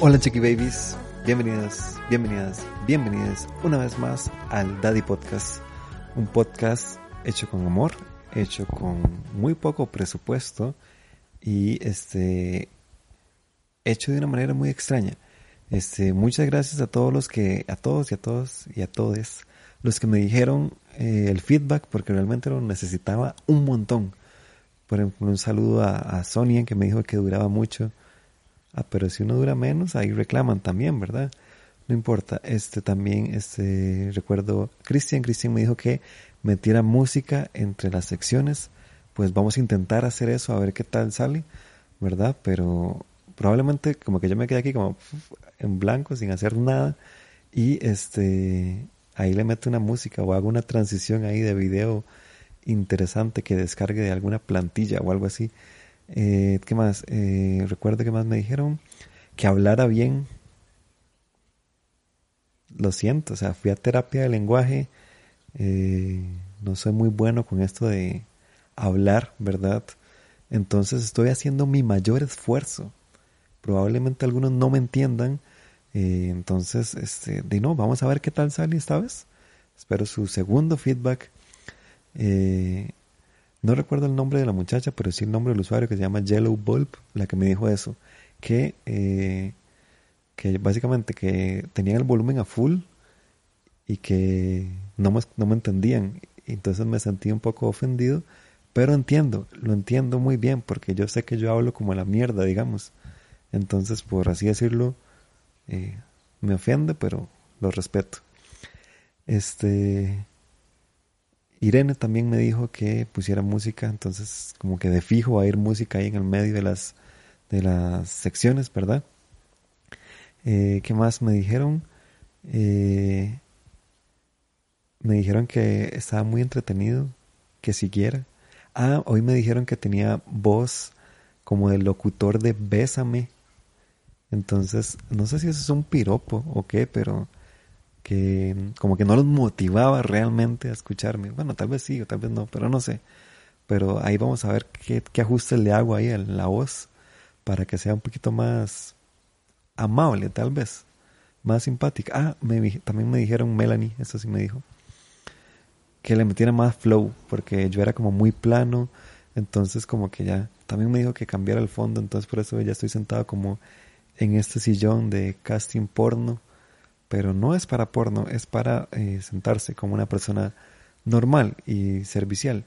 Hola Chiqui Babies, bienvenidas, bienvenidas, bienvenidas una vez más al Daddy Podcast, un podcast hecho con amor, hecho con muy poco presupuesto y este hecho de una manera muy extraña. Este, muchas gracias a todos los que, a todos y a todos y a todes, los que me dijeron eh, el feedback porque realmente lo necesitaba un montón. Por ejemplo, un saludo a, a Sonia que me dijo que duraba mucho. Ah, pero si uno dura menos, ahí reclaman también, ¿verdad? No importa. Este también, este, recuerdo, Cristian, Cristian me dijo que metiera música entre las secciones. Pues vamos a intentar hacer eso, a ver qué tal sale, ¿verdad? Pero probablemente como que yo me quedé aquí como en blanco, sin hacer nada. Y este, ahí le meto una música o hago una transición ahí de video interesante que descargue de alguna plantilla o algo así. Eh, ¿Qué más? Eh, recuerdo que más me dijeron que hablara bien. Lo siento, o sea, fui a terapia de lenguaje. Eh, no soy muy bueno con esto de hablar, ¿verdad? Entonces estoy haciendo mi mayor esfuerzo. Probablemente algunos no me entiendan. Eh, entonces, este, de no, vamos a ver qué tal sale esta vez. Espero su segundo feedback. Eh, no recuerdo el nombre de la muchacha, pero sí el nombre del usuario que se llama Yellow Bulb, la que me dijo eso. Que, eh, que básicamente que tenían el volumen a full y que no me, no me entendían. Entonces me sentí un poco ofendido, pero entiendo, lo entiendo muy bien porque yo sé que yo hablo como la mierda, digamos. Entonces, por así decirlo, eh, me ofende, pero lo respeto. Este, Irene también me dijo que pusiera música, entonces como que de fijo va a ir música ahí en el medio de las, de las secciones, ¿verdad? Eh, ¿Qué más me dijeron? Eh, me dijeron que estaba muy entretenido, que siguiera. Ah, hoy me dijeron que tenía voz como del locutor de Bésame. Entonces, no sé si eso es un piropo o qué, pero que como que no los motivaba realmente a escucharme. Bueno, tal vez sí o tal vez no, pero no sé. Pero ahí vamos a ver qué, qué ajustes le hago ahí a la voz para que sea un poquito más amable, tal vez. Más simpática. Ah, también me dijeron Melanie, eso sí me dijo. Que le metiera más flow, porque yo era como muy plano. Entonces como que ya, también me dijo que cambiara el fondo, entonces por eso ya estoy sentado como en este sillón de casting porno pero no es para porno, es para eh, sentarse como una persona normal y servicial.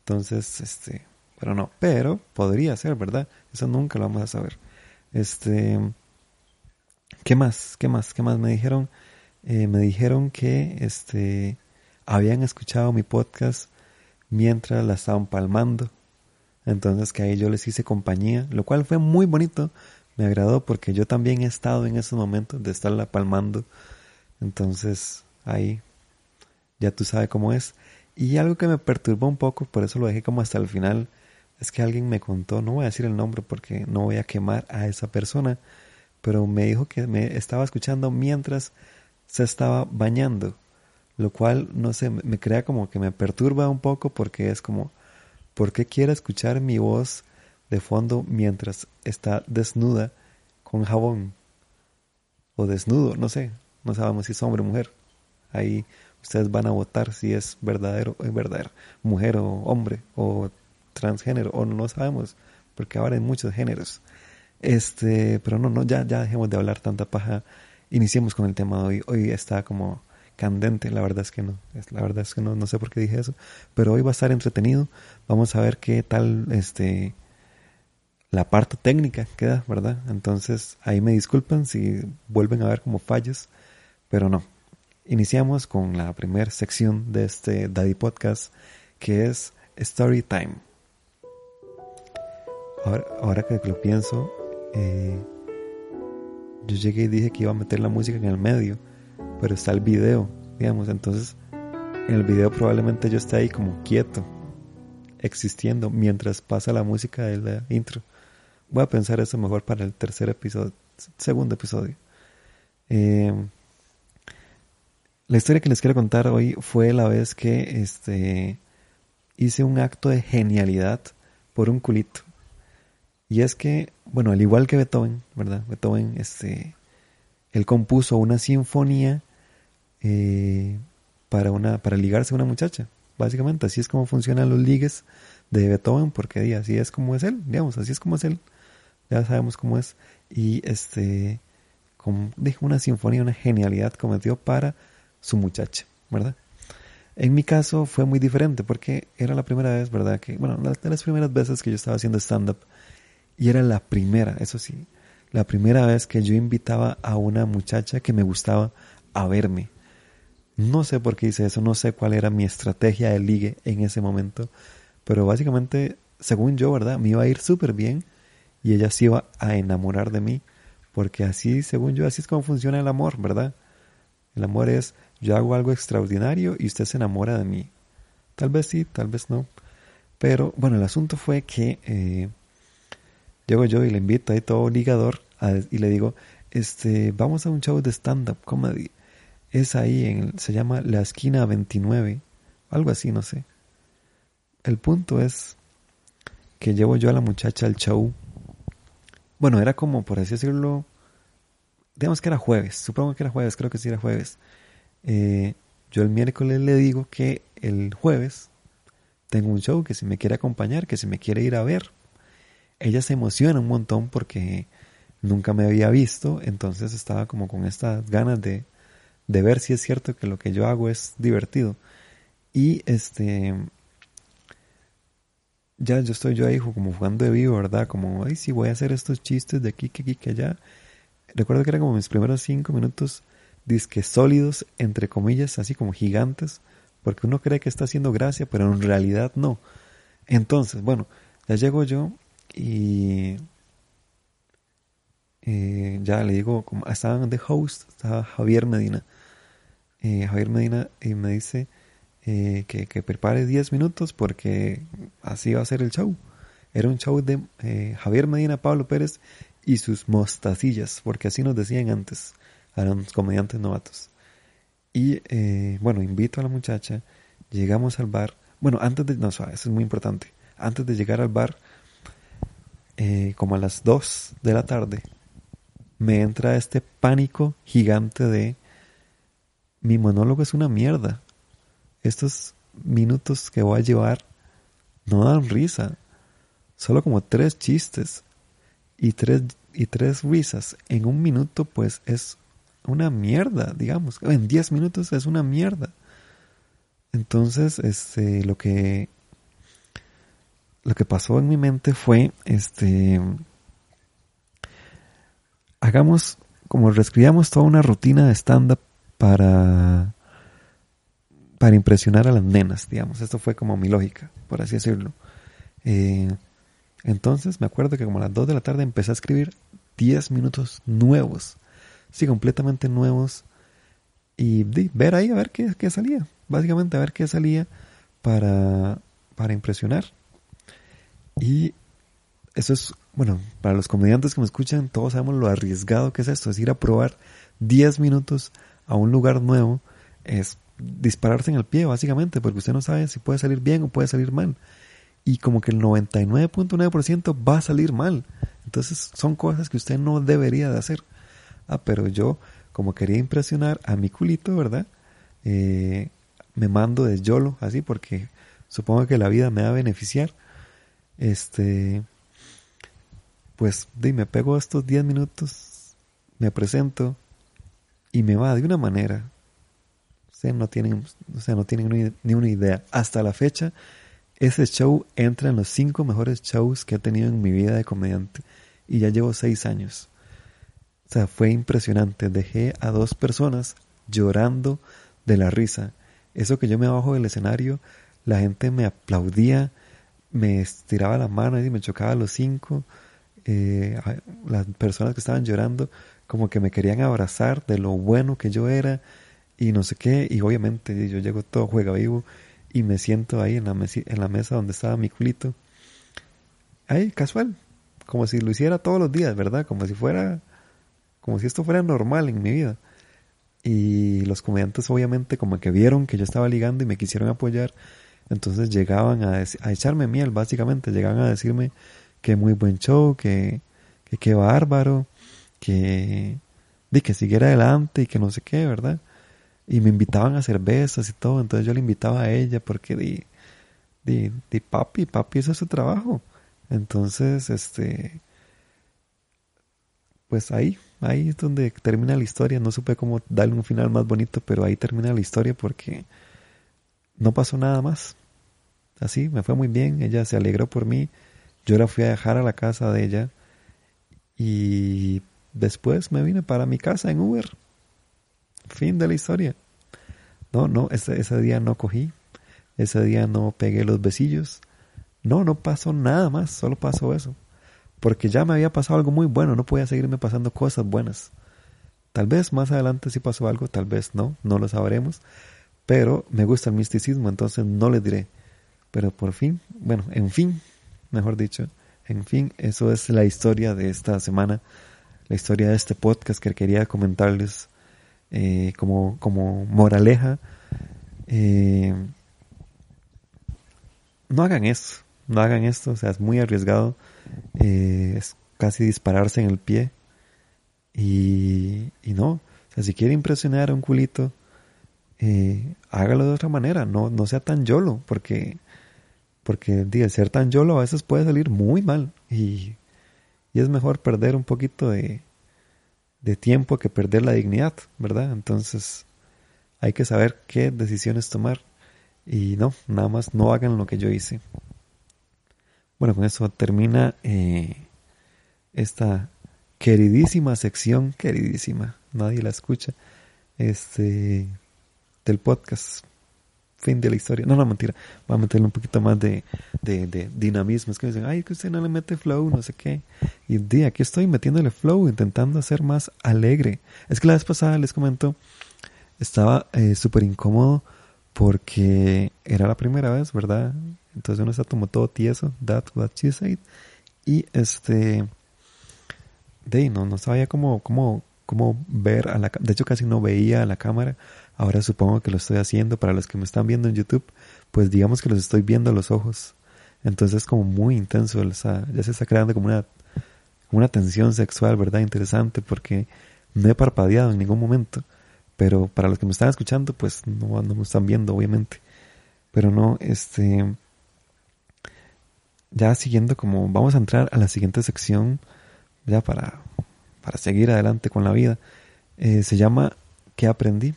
Entonces, este, pero no, pero podría ser, ¿verdad? Eso nunca lo vamos a saber. Este, ¿qué más? ¿Qué más? ¿Qué más me dijeron? Eh, me dijeron que, este, habían escuchado mi podcast mientras la estaban palmando. Entonces que ahí yo les hice compañía, lo cual fue muy bonito me agradó porque yo también he estado en esos momentos de estarla palmando. Entonces, ahí ya tú sabes cómo es. Y algo que me perturbó un poco, por eso lo dejé como hasta el final, es que alguien me contó, no voy a decir el nombre porque no voy a quemar a esa persona, pero me dijo que me estaba escuchando mientras se estaba bañando, lo cual, no sé, me crea como que me perturba un poco porque es como, ¿por qué quiere escuchar mi voz de fondo mientras está desnuda con jabón o desnudo, no sé, no sabemos si es hombre o mujer. Ahí ustedes van a votar si es verdadero o verdadero, mujer o hombre o transgénero o no sabemos, porque ahora hay muchos géneros. Este, pero no, no, ya, ya dejemos de hablar tanta paja. Iniciemos con el tema de hoy. Hoy está como candente, la verdad es que no, la verdad es que no, no sé por qué dije eso, pero hoy va a estar entretenido. Vamos a ver qué tal, este, la parte técnica queda, ¿verdad? Entonces ahí me disculpan si vuelven a ver como fallos, pero no. Iniciamos con la primera sección de este Daddy Podcast, que es Story Time. Ahora, que lo pienso, eh, yo llegué y dije que iba a meter la música en el medio, pero está el video, digamos, entonces en el video probablemente yo esté ahí como quieto, existiendo, mientras pasa la música de la intro. Voy a pensar eso mejor para el tercer episodio, segundo episodio. Eh, la historia que les quiero contar hoy fue la vez que este hice un acto de genialidad por un culito. Y es que, bueno, al igual que Beethoven, ¿verdad? Beethoven, este, él compuso una sinfonía eh, para, una, para ligarse a una muchacha. Básicamente, así es como funcionan los ligues de Beethoven, porque así es como es él, digamos, así es como es él. Ya sabemos cómo es. Y este, como dijo, una sinfonía, una genialidad cometió para su muchacha, ¿verdad? En mi caso fue muy diferente porque era la primera vez, ¿verdad? Que, bueno, de las primeras veces que yo estaba haciendo stand-up y era la primera, eso sí, la primera vez que yo invitaba a una muchacha que me gustaba a verme. No sé por qué hice eso, no sé cuál era mi estrategia de ligue en ese momento, pero básicamente, según yo, ¿verdad? Me iba a ir súper bien y ella se iba a enamorar de mí, porque así, según yo, así es como funciona el amor, ¿verdad? El amor es, yo hago algo extraordinario y usted se enamora de mí. Tal vez sí, tal vez no. Pero bueno, el asunto fue que eh, llego yo y le invito ahí todo ligador y le digo, este, vamos a un show de stand-up comedy es ahí, en, se llama La Esquina 29, algo así, no sé. El punto es que llevo yo a la muchacha al show. Bueno, era como, por así decirlo, digamos que era jueves, supongo que era jueves, creo que sí era jueves. Eh, yo el miércoles le digo que el jueves tengo un show, que si me quiere acompañar, que si me quiere ir a ver. Ella se emociona un montón porque nunca me había visto, entonces estaba como con estas ganas de, de ver si es cierto que lo que yo hago es divertido. Y este ya yo estoy yo ahí como jugando de vivo, ¿verdad? Como, ay, sí, voy a hacer estos chistes de aquí, que aquí, que allá. Recuerdo que eran como mis primeros cinco minutos, disque sólidos, entre comillas, así como gigantes, porque uno cree que está haciendo gracia, pero en realidad no. Entonces, bueno, ya llego yo y eh, ya le digo, como estaban de host, estaba Javier Medina. Eh, Javier Medina y me dice eh, que, prepare 10 minutos porque así va a ser el show. Era un show de eh, Javier Medina, Pablo Pérez y sus mostacillas, porque así nos decían antes, eran comediantes novatos. Y bueno, invito a la muchacha, llegamos al bar. Bueno, antes de, no, eso es muy importante. Antes de llegar al bar, como a las 2 de la tarde, me entra este pánico gigante de mi monólogo es una mierda. Estos minutos que voy a llevar no dan risa. Solo como tres chistes y tres, y tres risas en un minuto, pues es una mierda, digamos. En diez minutos es una mierda. Entonces, este, lo que, lo que pasó en mi mente fue, este, hagamos, como reescribamos toda una rutina de stand-up para, para impresionar a las nenas, digamos. Esto fue como mi lógica, por así decirlo. Eh, entonces me acuerdo que como a las 2 de la tarde empecé a escribir 10 minutos nuevos, sí, completamente nuevos, y ver ahí a ver qué, qué, salía, básicamente a ver qué salía para, para impresionar. Y eso es, bueno, para los comediantes que me escuchan, todos sabemos lo arriesgado que es esto, es ir a probar 10 minutos a un lugar nuevo es dispararse en el pie, básicamente, porque usted no sabe si puede salir bien o puede salir mal. Y como que el 99.9% va a salir mal. Entonces son cosas que usted no debería de hacer. Ah, pero yo, como quería impresionar a mi culito, ¿verdad? Eh, me mando de YOLO, así, porque supongo que la vida me va a beneficiar. Este, pues, di, me pego estos 10 minutos, me presento, y me va de una manera. Ustedes no tienen, o sea, no tienen ni una idea. Hasta la fecha, ese show entra en los cinco mejores shows que he tenido en mi vida de comediante. Y ya llevo seis años. O sea, fue impresionante. Dejé a dos personas llorando de la risa. Eso que yo me bajo del escenario, la gente me aplaudía, me estiraba la mano y me chocaba los cinco. Eh, las personas que estaban llorando como que me querían abrazar de lo bueno que yo era y no sé qué, y obviamente yo llego todo juega vivo y me siento ahí en la, en la mesa donde estaba mi culito, ahí casual, como si lo hiciera todos los días, ¿verdad? Como si fuera, como si esto fuera normal en mi vida. Y los comediantes obviamente como que vieron que yo estaba ligando y me quisieron apoyar, entonces llegaban a, echarme miel, básicamente, llegaban a decirme que muy buen show, que, que qué bárbaro, que, de que siguiera adelante y que no sé qué, ¿verdad? Y me invitaban a cervezas y todo, entonces yo le invitaba a ella porque di, di, di papi, papi, es su trabajo. Entonces, este, pues ahí, ahí es donde termina la historia. No supe cómo darle un final más bonito, pero ahí termina la historia porque no pasó nada más. Así, me fue muy bien, ella se alegró por mí, yo la fui a dejar a la casa de ella y después me vine para mi casa en Uber. Fin de la historia. No, no, ese, ese día no cogí, ese día no pegué los besillos. No, no pasó nada más, solo pasó eso. Porque ya me había pasado algo muy bueno, no podía seguirme pasando cosas buenas. Tal vez más adelante sí pasó algo, tal vez no, no lo sabremos. Pero me gusta el misticismo, entonces no le diré. Pero por fin, bueno, en fin, mejor dicho, en fin, eso es la historia de esta semana, la historia de este podcast que quería comentarles eh, como, como moraleja. Eh, no hagan esto, no hagan esto, o sea, es muy arriesgado, eh, es casi dispararse en el pie. Y, y no, o sea, si quiere impresionar a un culito, eh, hágalo de otra manera, no, no sea tan yolo, porque, porque el ser tan yolo a veces puede salir muy mal y, y es mejor perder un poquito de, de tiempo que perder la dignidad, ¿verdad? Entonces hay que saber qué decisiones tomar y no, nada más no hagan lo que yo hice. Bueno, con eso termina eh, esta queridísima sección, queridísima, nadie la escucha, este del podcast. Fin de la historia. No, no, mentira. Voy a meterle un poquito más de, de, dinamismo. Es que me dicen, ay, que usted no le mete flow, no sé qué. Y de aquí estoy metiéndole flow, intentando hacer más alegre. Es que la vez pasada les comento, estaba eh, súper incómodo porque era la primera vez, ¿verdad? Entonces uno está como todo tieso, that what she said. Y este, de no, no sabía cómo, cómo, cómo ver a la, de hecho casi no veía a la cámara Ahora supongo que lo estoy haciendo para los que me están viendo en YouTube, pues digamos que los estoy viendo a los ojos. Entonces es como muy intenso, ya se está creando como una, una tensión sexual, ¿verdad? Interesante porque no he parpadeado en ningún momento. Pero para los que me están escuchando, pues no, no me están viendo, obviamente. Pero no, este... Ya siguiendo como vamos a entrar a la siguiente sección, ya para, para seguir adelante con la vida. Eh, se llama ¿Qué aprendí?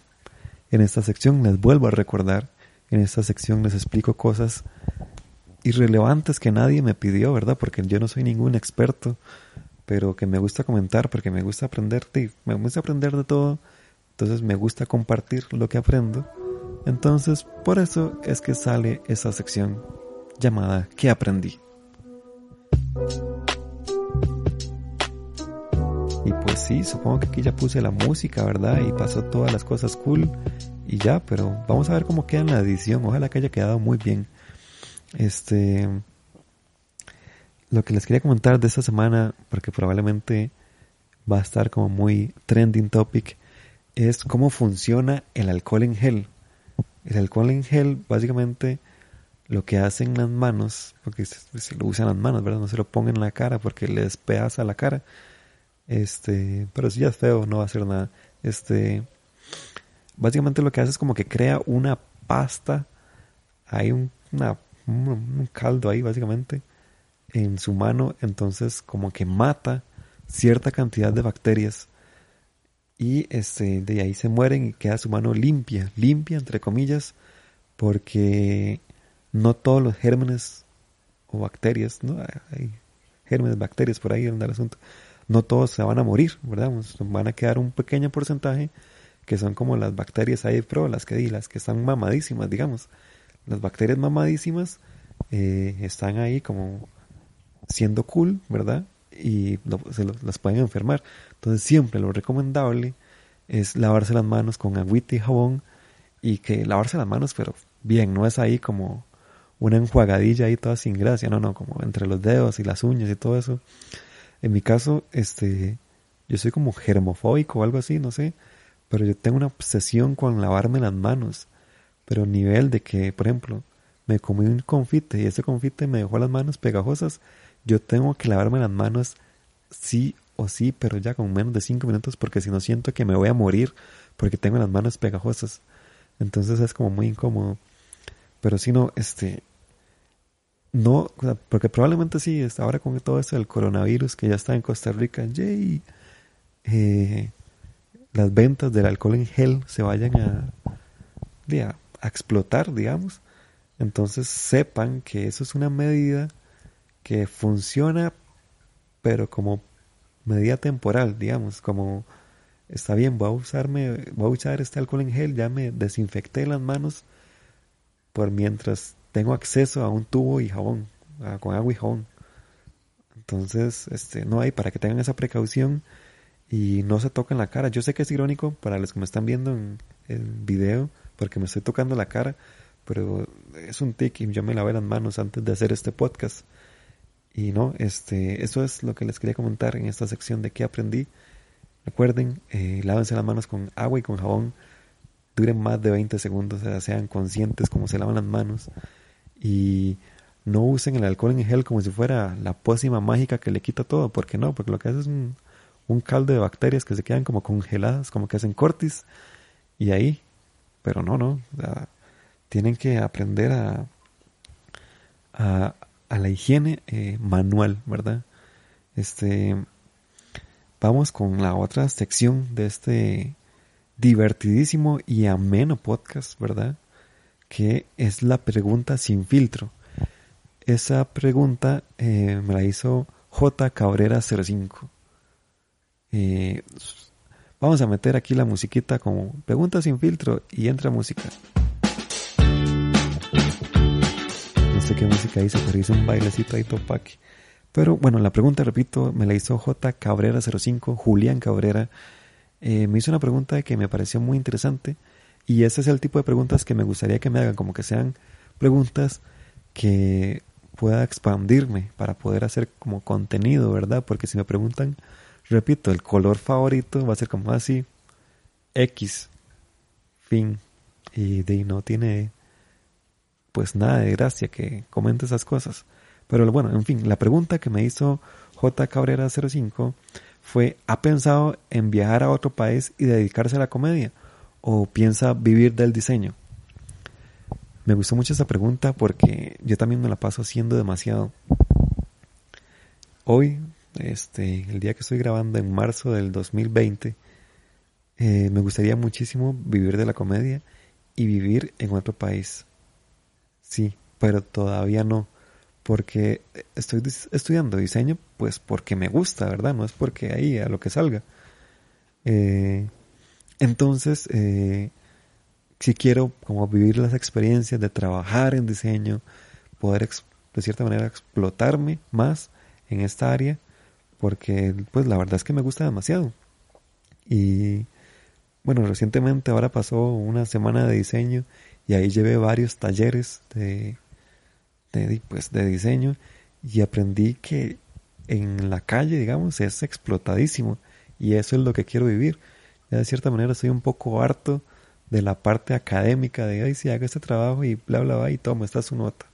En esta sección les vuelvo a recordar, en esta sección les explico cosas irrelevantes que nadie me pidió, ¿verdad? Porque yo no soy ningún experto, pero que me gusta comentar porque me gusta aprender, me gusta aprender de todo, entonces me gusta compartir lo que aprendo. Entonces, por eso es que sale esa sección llamada ¿Qué aprendí? Y pues sí, supongo que aquí ya puse la música, ¿verdad? Y pasó todas las cosas cool y ya, pero vamos a ver cómo queda en la edición. Ojalá que haya quedado muy bien. Este, lo que les quería comentar de esta semana, porque probablemente va a estar como muy trending topic, es cómo funciona el alcohol en gel. El alcohol en gel, básicamente, lo que hacen las manos, porque se, lo usan las manos, ¿verdad? No se lo pongan en la cara porque les pedaza la cara este, pero si ya es feo, no va a hacer nada. Este, básicamente lo que hace es como que crea una pasta, hay un, caldo ahí básicamente en su mano, entonces como que mata cierta cantidad de bacterias y este de ahí se mueren y queda su mano limpia, limpia entre comillas, porque no todos los gérmenes o bacterias, no hay gérmenes, bacterias por ahí en el asunto no todos se van a morir, ¿verdad? Van a quedar un pequeño porcentaje que son como las bacterias ahí pro, las que las que están mamadísimas, digamos. Las bacterias mamadísimas eh, están ahí como siendo cool, ¿verdad? Y se las pueden enfermar. Entonces siempre lo recomendable es lavarse las manos con agüita y jabón y que lavarse las manos, pero bien, no es ahí como una enjuagadilla ahí toda sin gracia, no, no, como entre los dedos y las uñas y todo eso. En mi caso, este, yo soy como germofóbico o algo así, no sé, pero yo tengo una obsesión con lavarme las manos, pero nivel de que, por ejemplo, me comí un confite y ese confite me dejó las manos pegajosas, yo tengo que lavarme las manos sí o sí, pero ya con menos de cinco minutos porque si no siento que me voy a morir porque tengo las manos pegajosas. Entonces es como muy incómodo. Pero si no, este, no, porque probablemente sí, ahora con todo esto del coronavirus que ya está en Costa Rica, yay, eh, las ventas del alcohol en gel se vayan a, a explotar, digamos. Entonces sepan que eso es una medida que funciona, pero como medida temporal, digamos, como está bien, voy a usarme, voy a usar este alcohol en gel, ya me desinfecté las manos por mientras tengo acceso a un tubo y jabón, con agua y jabón. Entonces, este, no hay para que tengan esa precaución y no se toquen la cara. Yo sé que es irónico para los que me están viendo en el video, porque me estoy tocando la cara, pero es un tic y yo me lavé las manos antes de hacer este podcast. Y no, este, eso es lo que les quería comentar en esta sección de qué aprendí. Recuerden, eh, lávense las manos con agua y con jabón. Duren más de 20 segundos, o sea, sean conscientes cómo se lavan las manos. Y no usen el alcohol en gel como si fuera la pócima mágica que le quita todo, porque no, porque lo que hace es un, un caldo de bacterias que se quedan como congeladas, como que hacen cortis, y ahí, pero no, no, tienen que aprender a, a, la higiene eh, manual, ¿verdad? Este, vamos con la otra sección de este divertidísimo y ameno podcast, ¿verdad? Que es la pregunta sin filtro. Esa pregunta eh, me la hizo J. Cabrera 05. Eh, vamos a meter aquí la musiquita como pregunta sin filtro y entra música. No sé qué música hizo, pero hice un bailecito ahí topaque. Pero bueno, la pregunta, repito, me la hizo J. Cabrera 05, Julián Cabrera. Eh, me hizo una pregunta que me pareció muy interesante y ese es el tipo de preguntas que me gustaría que me hagan, como que sean preguntas que pueda expandirme para poder hacer como contenido, ¿verdad? Porque si me preguntan, repito, el color favorito va a ser como así, X, fin, y de no tiene pues nada de gracia que comente esas cosas. Pero bueno, en fin, la pregunta que me hizo J. Cabrera 05 fue, ¿ha pensado en viajar a otro país y dedicarse a la comedia? ¿O piensa vivir del diseño? Me gustó mucho esa pregunta porque yo también me la paso haciendo demasiado. Hoy, este, el día que estoy grabando en marzo del 2020, eh, me gustaría muchísimo vivir de la comedia y vivir en otro país. Sí, pero todavía no porque estoy estudiando diseño, pues porque me gusta, ¿verdad? No es porque ahí a lo que salga. Eh, entonces, eh, si quiero como vivir las experiencias de trabajar en diseño, poder de cierta manera explotarme más en esta área, porque pues la verdad es que me gusta demasiado. Y bueno, recientemente ahora pasó una semana de diseño y ahí llevé varios talleres de de, pues, de diseño y aprendí que en la calle, digamos, es explotadísimo y eso es lo que quiero vivir. Ya de cierta manera estoy un poco harto de la parte académica de, ay, si hago este trabajo y bla, bla, bla, y toma, esta es su nota.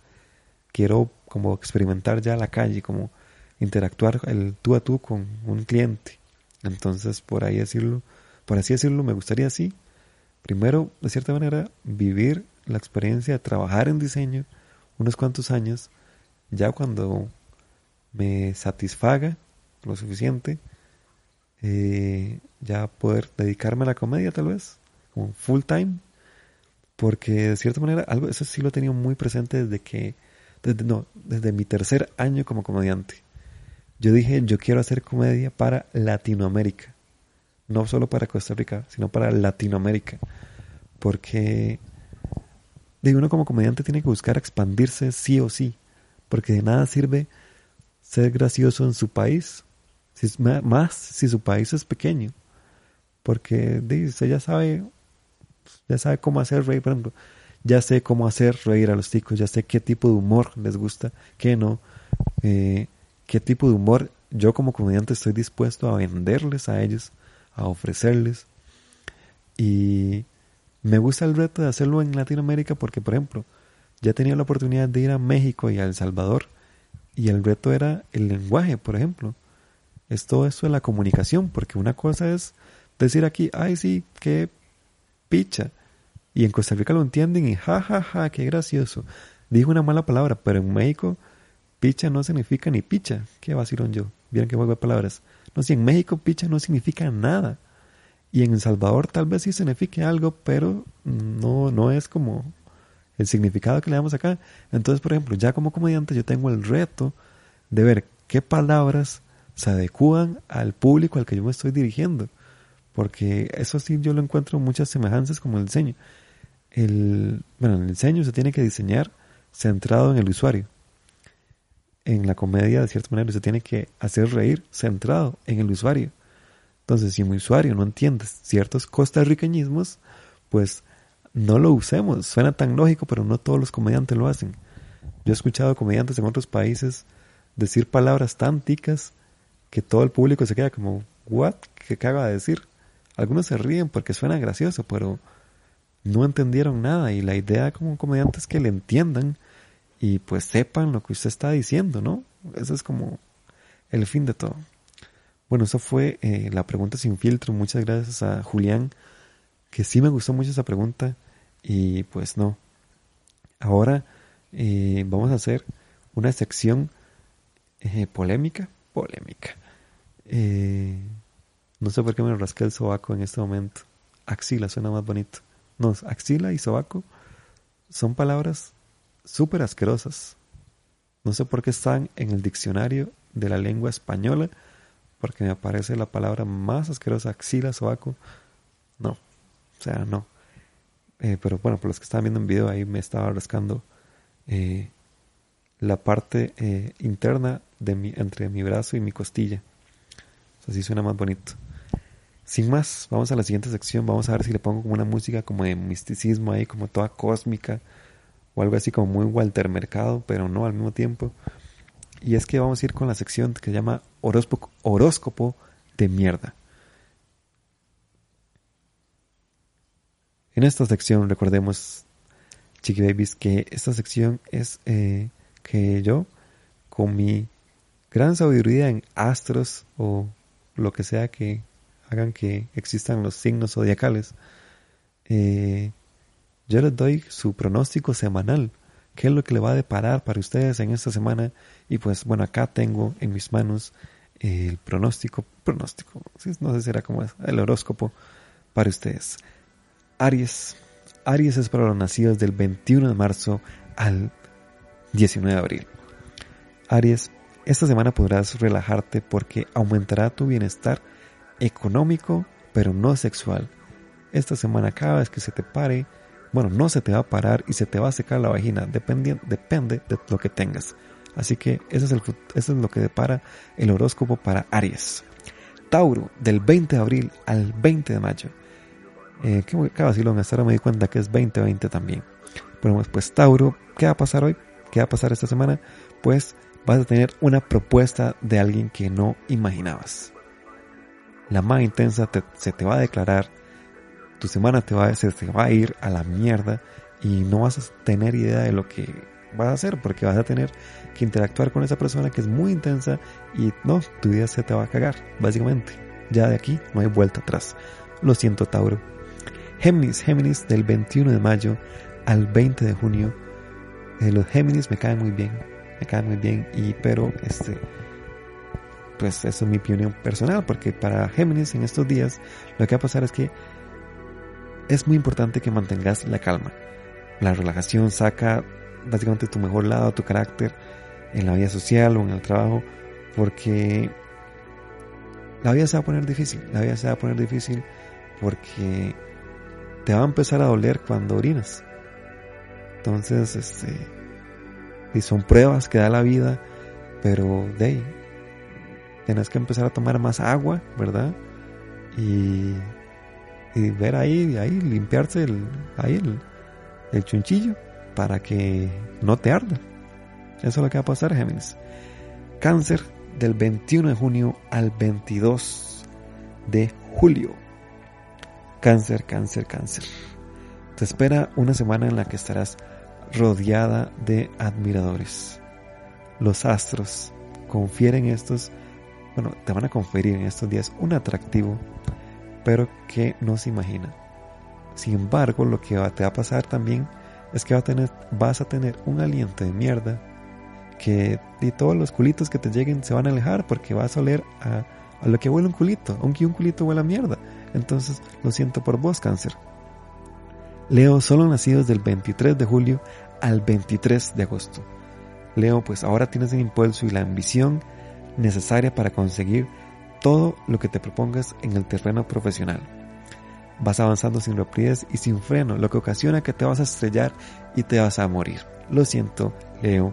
Quiero como experimentar ya la calle, como interactuar el tú a tú con un cliente. Entonces, por ahí decirlo, por así decirlo, me gustaría así. Primero, de cierta manera, vivir la experiencia de trabajar en diseño, unos cuantos años, ya cuando me satisfaga lo suficiente, eh, ya poder dedicarme a la comedia tal vez, como full time, porque de cierta manera algo eso sí lo he tenido muy presente desde que, desde, no, desde mi tercer año como comediante. Yo dije, yo quiero hacer comedia para Latinoamérica, no solo para Costa Rica, sino para Latinoamérica, porque de uno como comediante tiene que buscar expandirse sí o sí, porque de nada sirve ser gracioso en su país, si, más si su país es pequeño, porque dice, ya sabe, ya sabe cómo hacer reír, por ejemplo, ya sé cómo hacer reír a los chicos, ya sé qué tipo de humor les gusta, qué no, eh, qué tipo de humor yo como comediante estoy dispuesto a venderles a ellos, a ofrecerles. Y me gusta el reto de hacerlo en Latinoamérica porque, por ejemplo, ya tenía la oportunidad de ir a México y a El Salvador y el reto era el lenguaje, por ejemplo. Es todo esto de la comunicación, porque una cosa es decir aquí, ay sí, qué picha. Y en Costa Rica lo entienden y ja, ja, ja, qué gracioso. Dijo una mala palabra, pero en México picha no significa ni picha. Qué vacilón yo. Vieron que de palabras. No, si en México picha no significa nada. Y en El Salvador tal vez sí signifique algo, pero no, no es como el significado que le damos acá. Entonces, por ejemplo, ya como comediante yo tengo el reto de ver qué palabras se adecúan al público al que yo me estoy dirigiendo. Porque eso sí yo lo encuentro muchas semejanzas como el diseño. El, bueno, el diseño se tiene que diseñar centrado en el usuario. En la comedia, de cierta manera, se tiene que hacer reír centrado en el usuario. Entonces, si mi usuario no entiende ciertos costarriqueñismos, pues no lo usemos. Suena tan lógico, pero no todos los comediantes lo hacen. Yo he escuchado comediantes en otros países decir palabras tan ticas que todo el público se queda como, ¿what? ¿Qué acaba de decir? Algunos se ríen porque suena gracioso, pero no entendieron nada y la idea como comediante es que le entiendan y pues sepan lo que usted está diciendo, ¿no? Eso es como el fin de todo. Bueno, eso fue eh, la pregunta sin filtro. Muchas gracias a Julián, que sí me gustó mucho esa pregunta y pues no. Ahora eh, vamos a hacer una sección eh, polémica, polémica. No sé por qué me rasqué el sobaco en este momento. Axila suena más bonito. No, axila y sobaco son palabras súper asquerosas. No sé por qué están en el diccionario de la lengua española, porque me aparece la palabra más asquerosa, axila, sobaco. No, o sea, no. Eh, pero bueno, por los que estaban viendo en video, ahí me estaba rascando eh, la parte eh, interna de mi, entre mi brazo y mi costilla. Así suena más bonito. Sin más, vamos a la siguiente sección. Vamos a ver si le pongo como una música como de misticismo ahí, como toda cósmica. O algo así como muy Walter Mercado, pero no al mismo tiempo. Y es que vamos a ir con la sección que se llama horóscopo, de mierda. En esta sección, recordemos, Chiqui Babies, que esta sección es eh, que yo, con mi gran sabiduría en astros o lo que sea que hagan que existan los signos zodiacales, eh, yo les doy su pronóstico semanal, qué es lo que le va a deparar para ustedes en esta semana. Y pues bueno, acá tengo en mis manos el pronóstico, pronóstico, no sé si era como es, el horóscopo para ustedes. Aries, Aries es para los nacidos del 21 de marzo al 19 de abril. Aries, esta semana podrás relajarte porque aumentará tu bienestar económico, pero no sexual. Esta semana cada vez que se te pare, bueno, no se te va a parar y se te va a secar la vagina, depende, depende de lo que tengas. Así que eso es, el, es lo que depara el horóscopo para Aries. Tauro, del 20 de abril al 20 de mayo. Eh, qué, vacilón, hasta ahora me di cuenta que es 2020 también. Bueno, pues Tauro, ¿qué va a pasar hoy? ¿Qué va a pasar esta semana? Pues vas a tener una propuesta de alguien que no imaginabas. La más intensa se te va a declarar, tu semana te va, a ir a la mierda y no vas a tener idea de lo que vas a hacer porque vas a tener que interactuar con esa persona que es muy intensa y no, tu vida se te va a cagar, básicamente. Ya de aquí no hay vuelta atrás. Lo siento, Tauro. Géminis, Géminis del 21 de mayo al 20 de junio. Eh, los Géminis me caen muy bien me cae muy bien y pero este pues eso es mi opinión personal porque para Géminis en estos días lo que va a pasar es que es muy importante que mantengas la calma la relajación saca básicamente tu mejor lado tu carácter en la vida social o en el trabajo porque la vida se va a poner difícil la vida se va a poner difícil porque te va a empezar a doler cuando orinas entonces este y son pruebas que da la vida, pero de ahí, tienes que empezar a tomar más agua, ¿verdad? Y, y ver ahí, ahí, limpiarse el, ahí el, el chunchillo para que no te arda. Eso es lo que va a pasar, Géminis. Cáncer del 21 de junio al 22 de julio. Cáncer, cáncer, cáncer. Te espera una semana en la que estarás rodeada de admiradores. Los astros confieren estos, bueno, te van a conferir en estos días un atractivo, pero que no se imagina. Sin embargo, lo que te va a pasar también es que vas a tener un aliento de mierda que y todos los culitos que te lleguen se van a alejar porque vas a oler a, a lo que huele un culito, aunque un culito huele a mierda. Entonces, lo siento por vos, cáncer. Leo, solo nacidos del 23 de julio al 23 de agosto. Leo, pues ahora tienes el impulso y la ambición necesaria para conseguir todo lo que te propongas en el terreno profesional. Vas avanzando sin rapidez y sin freno, lo que ocasiona que te vas a estrellar y te vas a morir. Lo siento, Leo.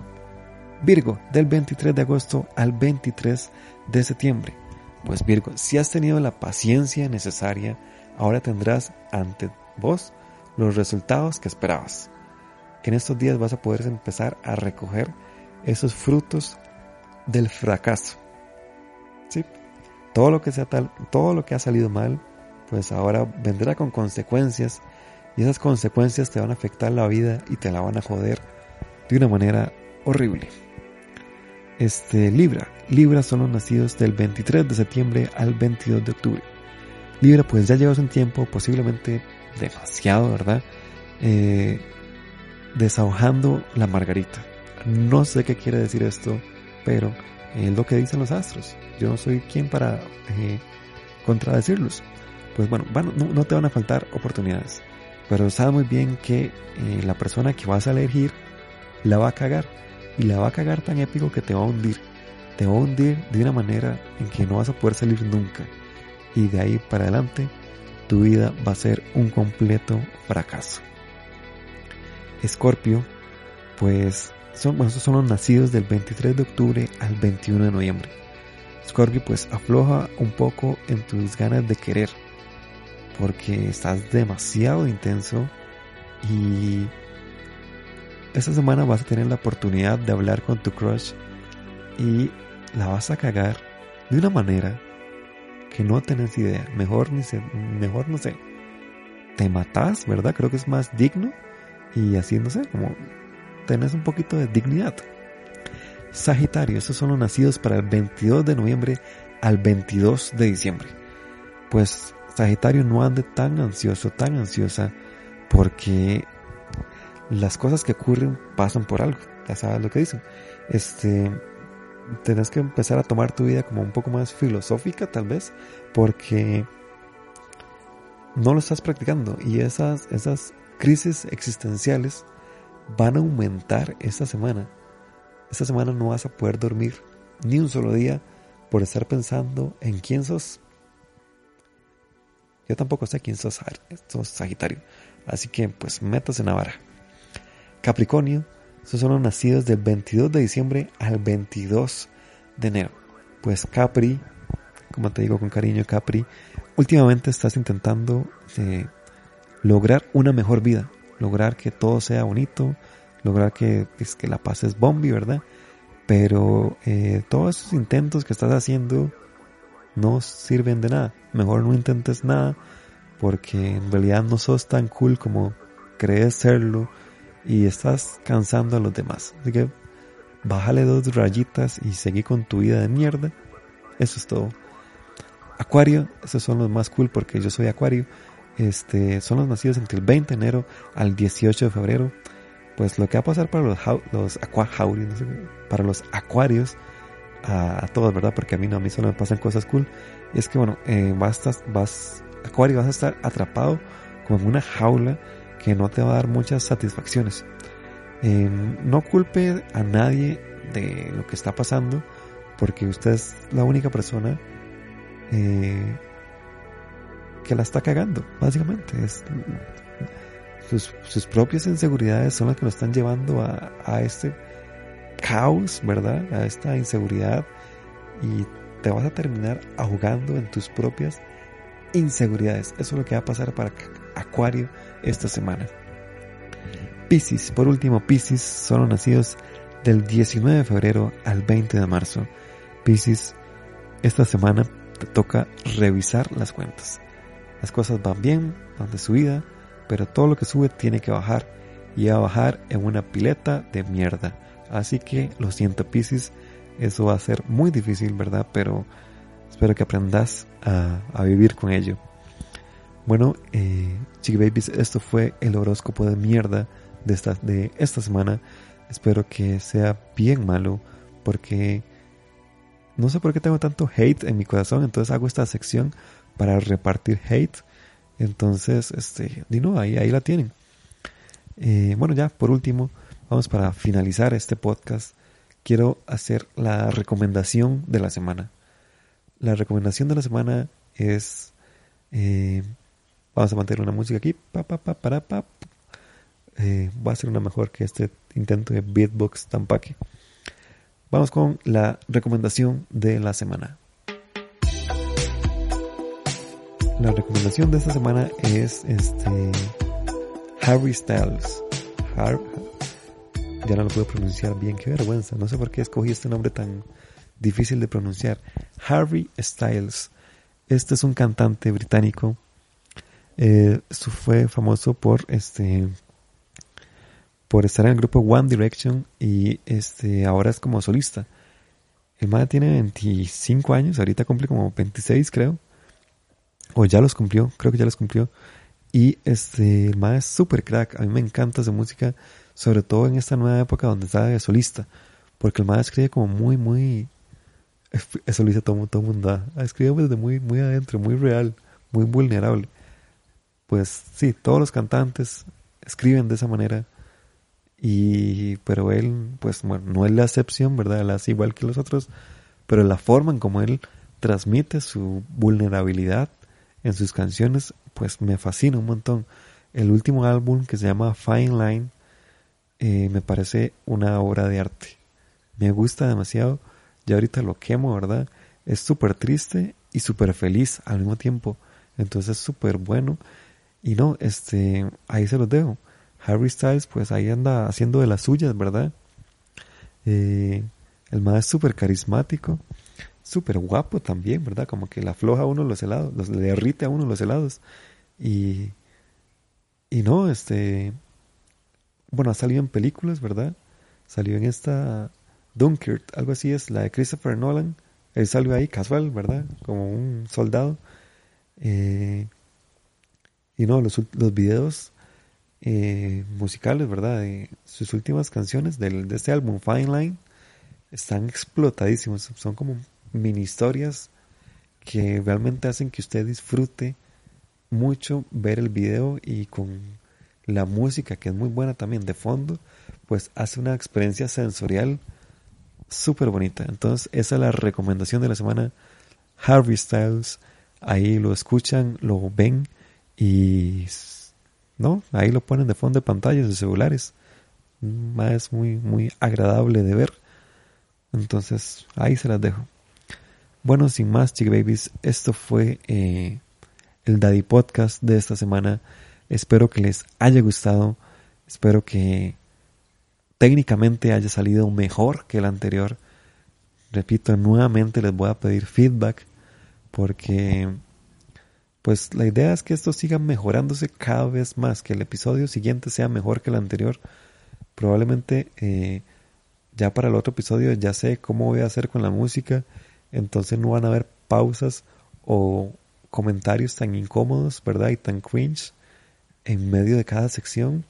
Virgo, del 23 de agosto al 23 de septiembre. Pues Virgo, si has tenido la paciencia necesaria, ahora tendrás ante vos los resultados que esperabas. En estos días vas a poder empezar a recoger esos frutos del fracaso. ¿Sí? Todo lo que sea tal, todo lo que ha salido mal, pues ahora vendrá con consecuencias y esas consecuencias te van a afectar la vida y te la van a joder de una manera horrible. Este Libra, Libra son los nacidos del 23 de septiembre al 22 de octubre. Libra, pues ya llevas un tiempo, posiblemente demasiado, ¿verdad? Eh, desahogando la margarita. No sé qué quiere decir esto, pero es lo que dicen los astros. Yo no soy quien para eh, contradecirlos. Pues bueno, no, te van a faltar oportunidades. Pero sabes muy bien que eh, la persona que vas a elegir la va a cagar. Y la va a cagar tan épico que te va a hundir. Te va a hundir de una manera en que no vas a poder salir nunca. Y de ahí para adelante, tu vida va a ser un completo fracaso. Escorpio, pues son, bueno, son los nacidos del 23 de octubre al 21 de noviembre. Scorpio pues afloja un poco en tus ganas de querer, porque estás demasiado intenso y esta semana vas a tener la oportunidad de hablar con tu crush y la vas a cagar de una manera que no tenés idea. Mejor ni se, mejor no sé. Te matas, ¿verdad? Creo que es más digno y así no sé, como tenés un poquito de dignidad. Sagitario, estos son los nacidos para el 22 de noviembre al 22 de diciembre. Pues Sagitario no ande tan ansioso, tan ansiosa, porque las cosas que ocurren pasan por algo. Ya sabes lo que dicen. Este, tenés que empezar a tomar tu vida como un poco más filosófica, tal vez, porque no lo estás practicando y esas, esas crisis existenciales van a aumentar esta semana. Esta semana no vas a poder dormir ni un solo día por estar pensando en quién sos. Yo tampoco sé quién sos, sos Sagitario. Así que pues metas en Navarra. Capricornio, esos son los nacidos del 22 de diciembre al 22 de enero. Pues Capri, como te digo con cariño Capri, últimamente estás intentando eh, lograr una mejor vida, lograr que todo sea bonito, lograr que, es que la paz es bombi, ¿verdad? Pero eh, todos esos intentos que estás haciendo no sirven de nada. Mejor no intentes nada porque en realidad no sos tan cool como crees serlo y estás cansando a los demás. Así que bájale dos rayitas y seguí con tu vida de mierda. Eso es todo. Acuario, esos son los más cool porque yo soy Acuario este, son los nacidos entre el 20 de enero al 18 de febrero. Pues lo que va a pasar para los, los para los acuarios, a, todos, ¿verdad? Porque a mí no, a mí solo me pasan cosas cool. Es que, bueno, eh, vas, vas, acuario, vas a estar atrapado como en una jaula que no te va a dar muchas satisfacciones. Eh, no culpe a nadie de lo que está pasando, porque usted es la única persona eh, que la está cagando, básicamente. Es, sus, propias inseguridades son las que lo están llevando a, a este caos, ¿verdad? A esta inseguridad y te vas a terminar ahogando en tus propias inseguridades. Eso es lo que va a pasar para Acuario esta semana. Piscis, por último, Piscis son los nacidos del 19 de febrero al 20 de marzo. Piscis, esta semana te toca revisar las cuentas. Las cosas van bien, van de subida, pero todo lo que sube tiene que bajar y a bajar en una pileta de mierda. Así que lo siento Pisces, eso va a ser muy difícil, ¿verdad? Pero espero que aprendas a, vivir con ello. Bueno, eh, Babies, esto fue el horóscopo de mierda de esta, de esta semana. Espero que sea bien malo porque no sé por qué tengo tanto hate en mi corazón, entonces hago esta sección para repartir hate. Entonces, este, no, ahí, ahí la tienen. Eh, bueno, ya por último, vamos para finalizar este podcast. Quiero hacer la recomendación de la semana. La recomendación de la semana es. Eh, vamos a mantener una música aquí. Eh, va a ser una mejor que este intento de beatbox tampaque. Vamos con la recomendación de la semana. La recomendación de esta semana es este Harry Styles. ya no lo puedo pronunciar bien, qué vergüenza. No sé por qué escogí este nombre tan difícil de pronunciar. Harry Styles. Este es un cantante británico. Eh, fue famoso por este por estar en el grupo One Direction y este ahora es como solista. El man tiene 25 años, ahorita cumple como 26 creo. O ya los cumplió, creo que ya los cumplió. Y este, el man es súper crack. A mí me encanta su música, sobre todo en esta nueva época donde está de solista. Porque el man escribe como muy, muy... Eso lo todo, todo mundo. Ah, escribe desde muy, muy adentro, muy real, muy vulnerable. Pues sí, todos los cantantes escriben de esa manera y, pero él, pues bueno, no es la excepción, ¿verdad? Él hace igual que los otros, pero la forma en como él transmite su vulnerabilidad en sus canciones, pues me fascina un montón. El último álbum que se llama Fine Line eh, me parece una obra de arte. Me gusta demasiado. Ya ahorita lo quemo, ¿verdad? Es súper triste y súper feliz al mismo tiempo. Entonces es súper bueno. Y no, este, ahí se los dejo. Harry Styles, pues ahí anda haciendo de las suyas, ¿verdad? Eh, el más es súper carismático, súper guapo también, ¿verdad? Como que le afloja a uno los helados, los, le derrite a uno los helados. Y, y no, este, bueno, ha salido en películas, ¿verdad? Salió en esta Dunkirk, algo así es, la de Christopher Nolan. Él salió ahí casual, ¿verdad? Como un soldado. Eh, y no, los, los videos eh, musicales, ¿verdad? De sus últimas canciones de este álbum, Fine Line, están explotadísimos. Son como mini historias que realmente hacen que usted disfrute mucho ver el video y con la música, que es muy buena también de fondo, pues hace una experiencia sensorial súper bonita. Entonces, esa es la recomendación de la semana. Harvey Styles, ahí lo escuchan, lo ven y ¿no? Ahí lo ponen de fondo de pantallas de celulares. Es muy, muy agradable de ver. Entonces, ahí se las dejo. Bueno, sin más, Chick Babies, esto fue eh, el Daddy Podcast de esta semana. Espero que les haya gustado. Espero que técnicamente haya salido mejor que el anterior. Repito, nuevamente les voy a pedir feedback porque pues la idea es que esto siga mejorándose cada vez más, que el episodio siguiente sea mejor que el anterior. Probablemente eh, ya para el otro episodio ya sé cómo voy a hacer con la música, entonces no van a haber pausas o comentarios tan incómodos, ¿verdad? Y tan cringe en medio de cada sección.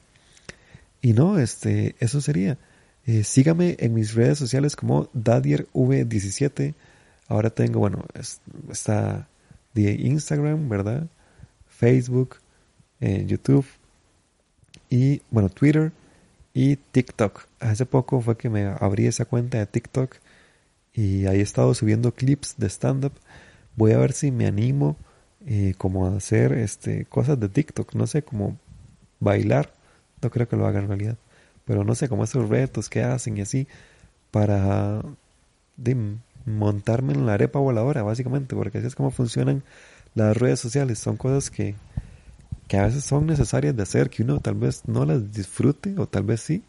Y no, este, eso sería. Eh, sígame en mis redes sociales como DadierV17. Ahora tengo, bueno, está de Instagram, ¿verdad? Facebook, eh, YouTube y, bueno, Twitter y TikTok. Hace poco fue que me abrí esa cuenta de TikTok y ahí he estado subiendo clips de stand-up. Voy a ver si me animo eh, como a hacer este, cosas de TikTok, no sé, como bailar, no creo que lo haga en realidad, pero no sé, como esos retos que hacen y así, para montarme en la arepa voladora, básicamente, porque así es como funcionan las redes sociales. Son cosas que, que a veces son necesarias de hacer, que uno tal vez no las disfrute o tal vez sí,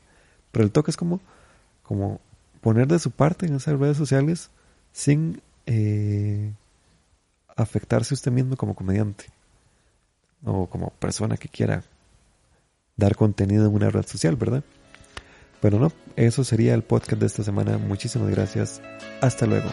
pero el toque es como, como poner de su parte en esas redes sociales sin eh, afectarse usted mismo como comediante o como persona que quiera dar contenido en una red social, ¿verdad? Pero no, eso sería el podcast de esta semana. Muchísimas gracias. Hasta luego.